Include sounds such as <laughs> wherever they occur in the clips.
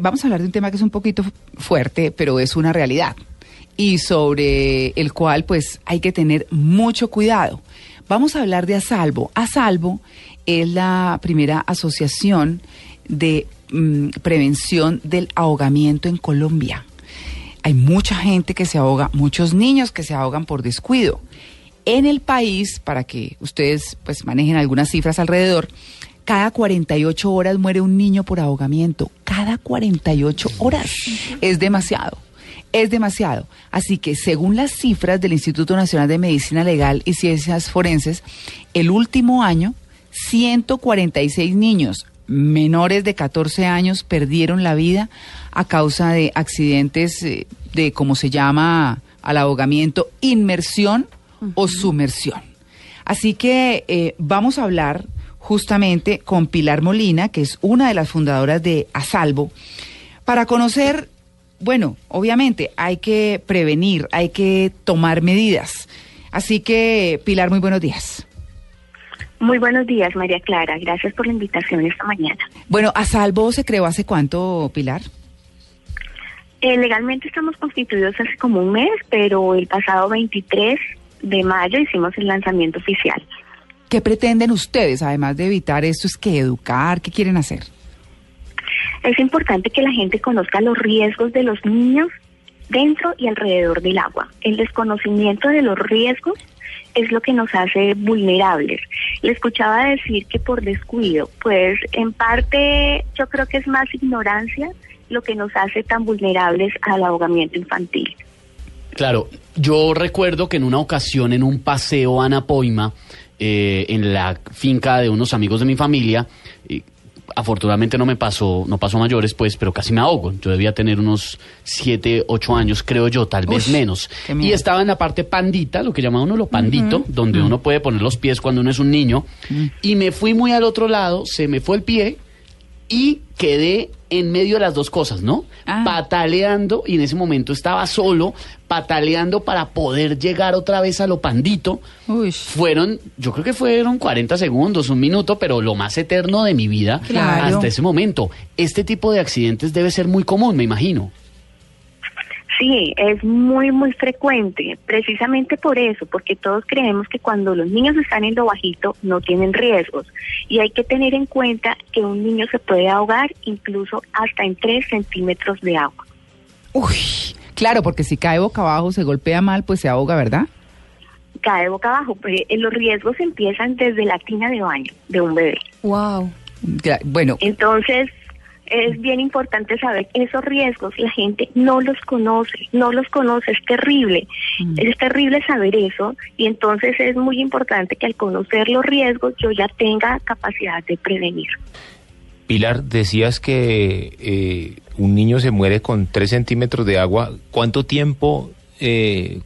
vamos a hablar de un tema que es un poquito fuerte, pero es una realidad y sobre el cual pues hay que tener mucho cuidado. Vamos a hablar de Asalvo. Asalvo es la primera asociación de mm, prevención del ahogamiento en Colombia. Hay mucha gente que se ahoga, muchos niños que se ahogan por descuido. En el país, para que ustedes pues manejen algunas cifras alrededor, cada 48 horas muere un niño por ahogamiento. Cada 48 horas. Es demasiado. Es demasiado. Así que según las cifras del Instituto Nacional de Medicina Legal y Ciencias Forenses, el último año, 146 niños menores de 14 años perdieron la vida a causa de accidentes eh, de, como se llama, al ahogamiento, inmersión o sumersión. Así que eh, vamos a hablar justamente con Pilar Molina, que es una de las fundadoras de Asalvo, para conocer, bueno, obviamente hay que prevenir, hay que tomar medidas. Así que, Pilar, muy buenos días. Muy buenos días, María Clara. Gracias por la invitación esta mañana. Bueno, Asalvo se creó hace cuánto, Pilar? Eh, legalmente estamos constituidos hace como un mes, pero el pasado 23 de mayo hicimos el lanzamiento oficial. ¿Qué pretenden ustedes, además de evitar esto, es que educar? ¿Qué quieren hacer? Es importante que la gente conozca los riesgos de los niños dentro y alrededor del agua. El desconocimiento de los riesgos es lo que nos hace vulnerables. Le escuchaba decir que por descuido, pues en parte yo creo que es más ignorancia lo que nos hace tan vulnerables al ahogamiento infantil. Claro, yo recuerdo que en una ocasión en un paseo a Napoima, eh, en la finca de unos amigos de mi familia, afortunadamente no me pasó, no pasó mayores, pues, pero casi me ahogo. Yo debía tener unos 7, 8 años, creo yo, tal vez menos. Y estaba en la parte pandita, lo que llama uno lo pandito, donde uno puede poner los pies cuando uno es un niño. Y me fui muy al otro lado, se me fue el pie y quedé en medio de las dos cosas, ¿no? Ah. Pataleando y en ese momento estaba solo, pataleando para poder llegar otra vez a lo pandito. Fueron, yo creo que fueron 40 segundos, un minuto, pero lo más eterno de mi vida hasta ese momento. Este tipo de accidentes debe ser muy común, me imagino. Sí, es muy, muy frecuente, precisamente por eso, porque todos creemos que cuando los niños están en lo bajito no tienen riesgos y hay que tener en cuenta que un niño se puede ahogar incluso hasta en 3 centímetros de agua. Uy, claro, porque si cae boca abajo, se golpea mal, pues se ahoga, ¿verdad? Cae boca abajo, pues, eh, los riesgos empiezan desde la tina de baño de un bebé. Wow. bueno. Entonces, es bien importante saber que esos riesgos la gente no los conoce, no los conoce, es terrible, mm. es terrible saber eso y entonces es muy importante que al conocer los riesgos yo ya tenga capacidad de prevenir. Pilar, decías que eh, un niño se muere con tres centímetros de agua. ¿Cuánto tiempo eh,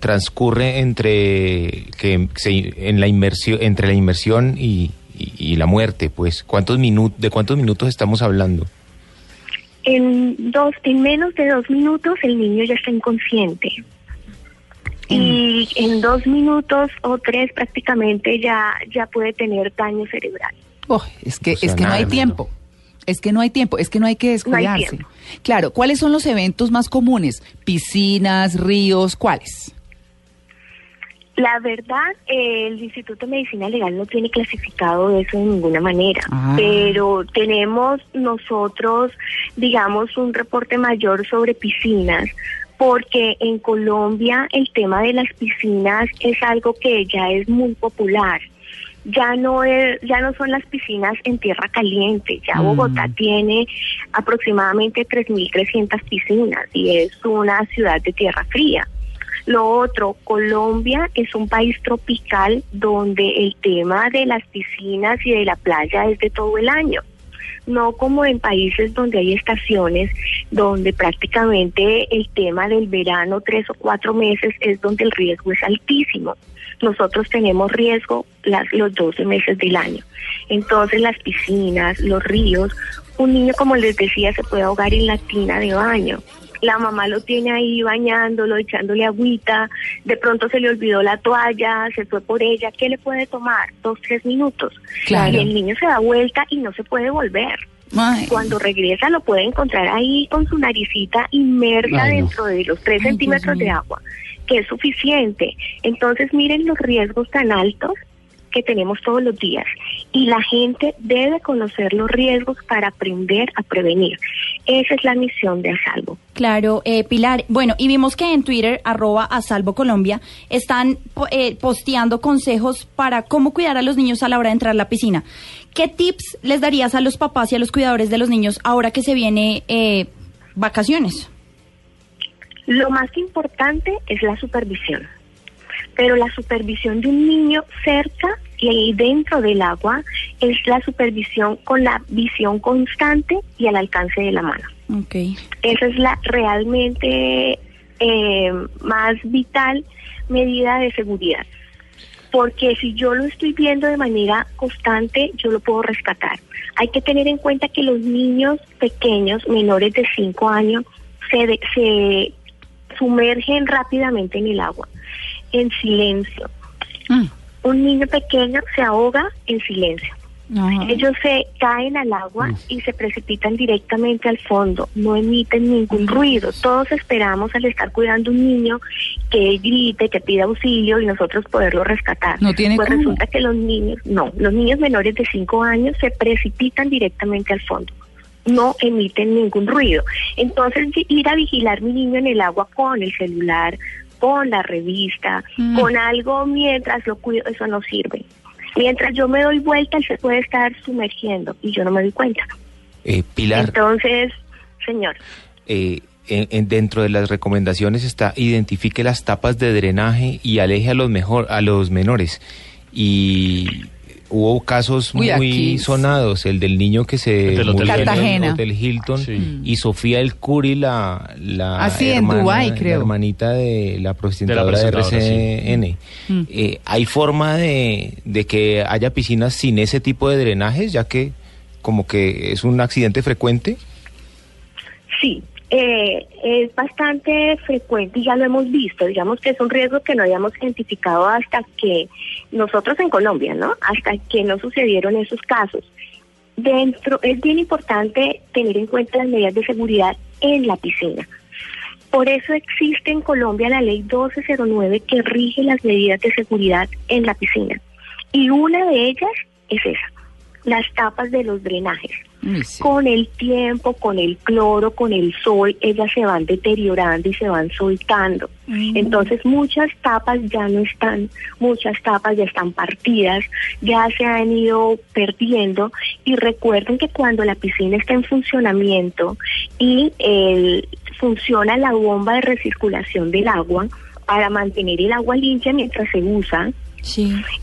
transcurre entre que en la inmersión entre la inmersión y, y, la muerte, pues, ¿cuántos minutos, ¿de cuántos minutos estamos hablando? En dos, en menos de dos minutos el niño ya está inconsciente. Y en dos minutos o tres prácticamente ya, ya puede tener daño cerebral. Oh, es que, es que no hay tiempo. Es que no hay tiempo, es que no hay que descuidarse. claro, ¿cuáles son los eventos más comunes? Piscinas, ríos, ¿cuáles? La verdad, el Instituto de Medicina Legal no tiene clasificado eso de ninguna manera, ah. pero tenemos nosotros, digamos, un reporte mayor sobre piscinas, porque en Colombia el tema de las piscinas es algo que ya es muy popular. Ya no es, ya no son las piscinas en tierra caliente, ya mm. Bogotá tiene aproximadamente 3.300 piscinas y es una ciudad de tierra fría. Lo otro, Colombia es un país tropical donde el tema de las piscinas y de la playa es de todo el año. No como en países donde hay estaciones, donde prácticamente el tema del verano, tres o cuatro meses, es donde el riesgo es altísimo. Nosotros tenemos riesgo las, los 12 meses del año. Entonces las piscinas, los ríos, un niño, como les decía, se puede ahogar en la tina de baño la mamá lo tiene ahí bañándolo, echándole agüita, de pronto se le olvidó la toalla, se fue por ella, ¿qué le puede tomar? Dos, tres minutos. Y el niño se da vuelta y no se puede volver. Cuando regresa lo puede encontrar ahí con su naricita inmersa dentro de los tres centímetros de agua, que es suficiente. Entonces miren los riesgos tan altos que tenemos todos los días y la gente debe conocer los riesgos para aprender a prevenir. Esa es la misión de Asalvo. Claro, eh, Pilar. Bueno, y vimos que en Twitter, arroba Asalvo Colombia, están eh, posteando consejos para cómo cuidar a los niños a la hora de entrar a la piscina. ¿Qué tips les darías a los papás y a los cuidadores de los niños ahora que se viene eh, vacaciones? Lo más importante es la supervisión pero la supervisión de un niño cerca y dentro del agua es la supervisión con la visión constante y al alcance de la mano. Okay. Esa es la realmente eh, más vital medida de seguridad. Porque si yo lo estoy viendo de manera constante, yo lo puedo rescatar. Hay que tener en cuenta que los niños pequeños, menores de 5 años, se, se sumergen rápidamente en el agua en silencio. Mm. Un niño pequeño se ahoga en silencio. Ellos se caen al agua y se precipitan directamente al fondo, no emiten ningún ruido. Todos esperamos al estar cuidando un niño que grite, que pida auxilio y nosotros poderlo rescatar. No tiene pues resulta que los niños, no, los niños menores de 5 años se precipitan directamente al fondo no emiten ningún ruido. Entonces, ir a vigilar mi niño en el agua con el celular, con la revista, mm. con algo mientras lo cuido, eso no sirve. Mientras yo me doy vuelta, él se puede estar sumergiendo y yo no me doy cuenta. Eh, Pilar. Entonces, señor. Eh, en, dentro de las recomendaciones está identifique las tapas de drenaje y aleje a los mejor a los menores y hubo casos muy sonados, el del niño que se murió en el Hotel Hilton y Sofía El Curi, la, la, ah, hermana, en creo. hermanita de la presentadora de, RCN. Mm. Eh, ¿Hay forma de, de que haya piscinas sin ese tipo de drenajes, ya que como que es un accidente frecuente? Sí, eh, es bastante frecuente y ya lo hemos visto. Digamos que es un riesgo que no habíamos identificado hasta que nosotros en Colombia, ¿no? Hasta que no sucedieron esos casos. Dentro es bien importante tener en cuenta las medidas de seguridad en la piscina. Por eso existe en Colombia la ley 1209 que rige las medidas de seguridad en la piscina. Y una de ellas es esa, las tapas de los drenajes. Con el tiempo, con el cloro, con el sol, ellas se van deteriorando y se van soltando. Mm. Entonces muchas tapas ya no están, muchas tapas ya están partidas, ya se han ido perdiendo y recuerden que cuando la piscina está en funcionamiento y el, funciona la bomba de recirculación del agua para mantener el agua limpia mientras se usa,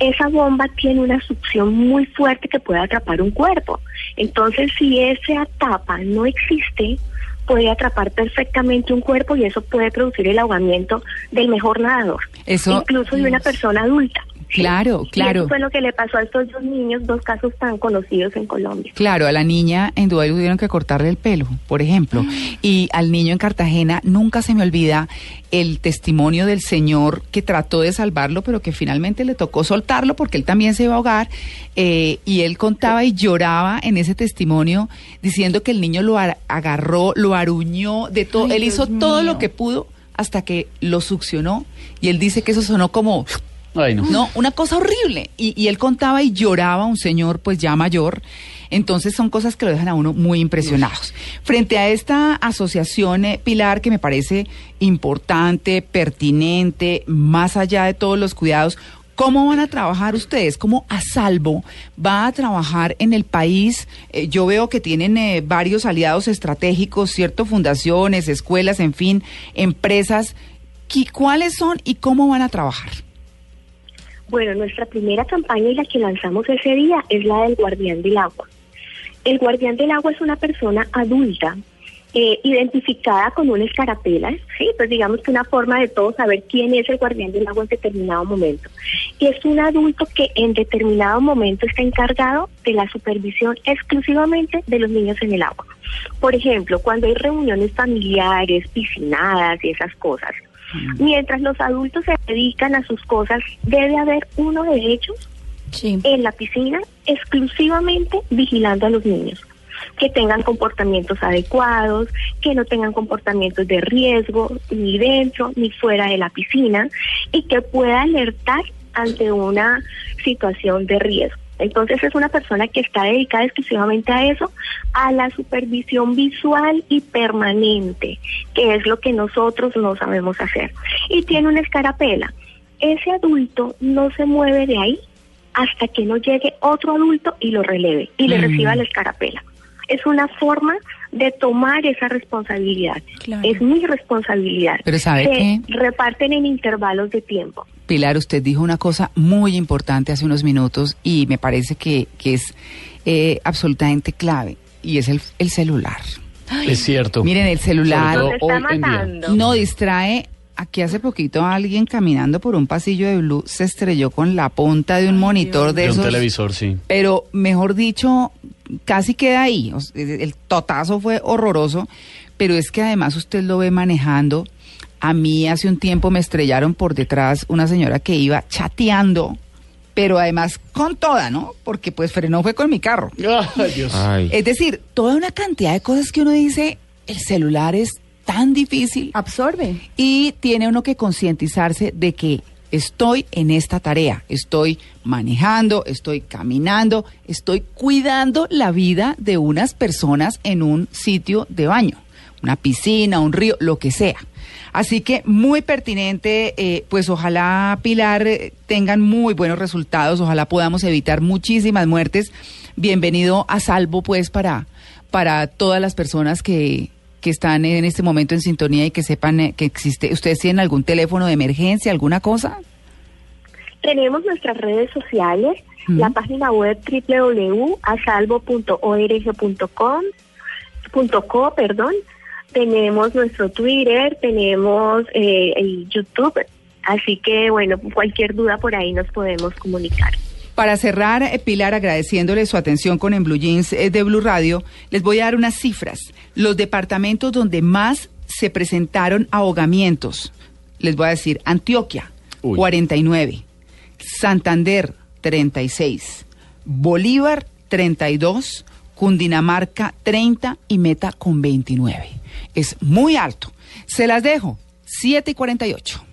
esa bomba tiene una succión muy fuerte que puede atrapar un cuerpo. Entonces, si esa tapa no existe, puede atrapar perfectamente un cuerpo y eso puede producir el ahogamiento del mejor nadador, incluso de una persona adulta. Claro, claro. eso fue lo que le pasó a estos dos niños, dos casos tan conocidos en Colombia. Claro, a la niña en Dubái tuvieron que cortarle el pelo, por ejemplo. Y al niño en Cartagena nunca se me olvida el testimonio del señor que trató de salvarlo, pero que finalmente le tocó soltarlo porque él también se iba a ahogar. Eh, y él contaba y lloraba en ese testimonio diciendo que el niño lo agarró, lo aruñó, de todo. él hizo todo lo que pudo hasta que lo succionó. Y él dice que eso sonó como no. una cosa horrible. Y, él contaba y lloraba, un señor pues ya mayor. Entonces son cosas que lo dejan a uno muy impresionados. Frente a esta asociación, eh, Pilar, que me parece importante, pertinente, más allá de todos los cuidados, ¿Cómo van a trabajar ustedes? ¿Cómo a salvo va a trabajar en el país? Eh, yo veo que tienen eh, varios aliados estratégicos, ¿cierto? Fundaciones, escuelas, en fin, empresas. ¿Cuáles son y cómo van a trabajar? Bueno, nuestra primera campaña y la que lanzamos ese día es la del guardián del agua. El guardián del agua es una persona adulta eh, identificada con una escarapela, sí, pues digamos que una forma de todos saber quién es el guardián del agua en determinado momento. Y es un adulto que en determinado momento está encargado de la supervisión exclusivamente de los niños en el agua. Por ejemplo, cuando hay reuniones familiares, piscinadas y esas cosas, Mientras los adultos se dedican a sus cosas, debe haber uno de ellos en la piscina exclusivamente vigilando a los niños. que tengan comportamientos adecuados, que no tengan comportamientos de riesgo ni dentro ni fuera de la piscina y que pueda alertar ante una situación de riesgo. Entonces es una persona que está dedicada exclusivamente a eso, a la supervisión visual y permanente, que es lo que nosotros no sabemos hacer. Y tiene una escarapela. Ese adulto no se mueve de ahí hasta que no llegue otro adulto y lo releve y le mm. reciba la escarapela. Es una forma de tomar esa responsabilidad. Es mi responsabilidad. Pero ¿sabe Se reparten en intervalos de tiempo. Pilar, usted dijo una cosa muy importante hace unos minutos y me parece que, que es eh, absolutamente clave y es el, el celular. es cierto. Miren, el celular no distrae. Aquí hace poquito alguien caminando por un pasillo de Blue se estrelló con la punta de un monitor de, de un televisor, sí. Pero mejor dicho, casi queda ahí. El totazo fue horroroso, pero es que además usted lo ve manejando a mí hace un tiempo me estrellaron por detrás una señora que iba chateando, pero además con toda, ¿no? Porque pues frenó fue con mi carro. <laughs> Es decir, toda una cantidad de cosas que uno dice, el celular es tan difícil. Absorbe. Y tiene uno que concientizarse de que estoy en esta tarea, estoy manejando, estoy caminando, estoy cuidando la vida de unas personas en un sitio de baño, una piscina, un río, lo que sea. Así que muy pertinente, eh, pues ojalá Pilar eh, tengan muy buenos resultados, ojalá podamos evitar muchísimas muertes. Bienvenido a salvo pues para, para todas las personas que, que están en este momento en sintonía y que sepan eh, que existe. ¿Ustedes tienen algún teléfono de emergencia, alguna cosa? Tenemos nuestras redes sociales, la página web www.asalvo.org.com, .co, perdón, tenemos nuestro Twitter, tenemos eh, el YouTube, así que bueno, cualquier duda por ahí nos podemos comunicar. Para cerrar, eh, Pilar, agradeciéndole su atención con En Blue Jeans eh, de Blue Radio, les voy a dar unas cifras. Los departamentos donde más se presentaron ahogamientos, les voy a decir, Antioquia, 49, Santander, 36, Bolívar, 32, Cundinamarca, 30 y Meta con 29 es muy alto. Se las dejo, 7 y 48.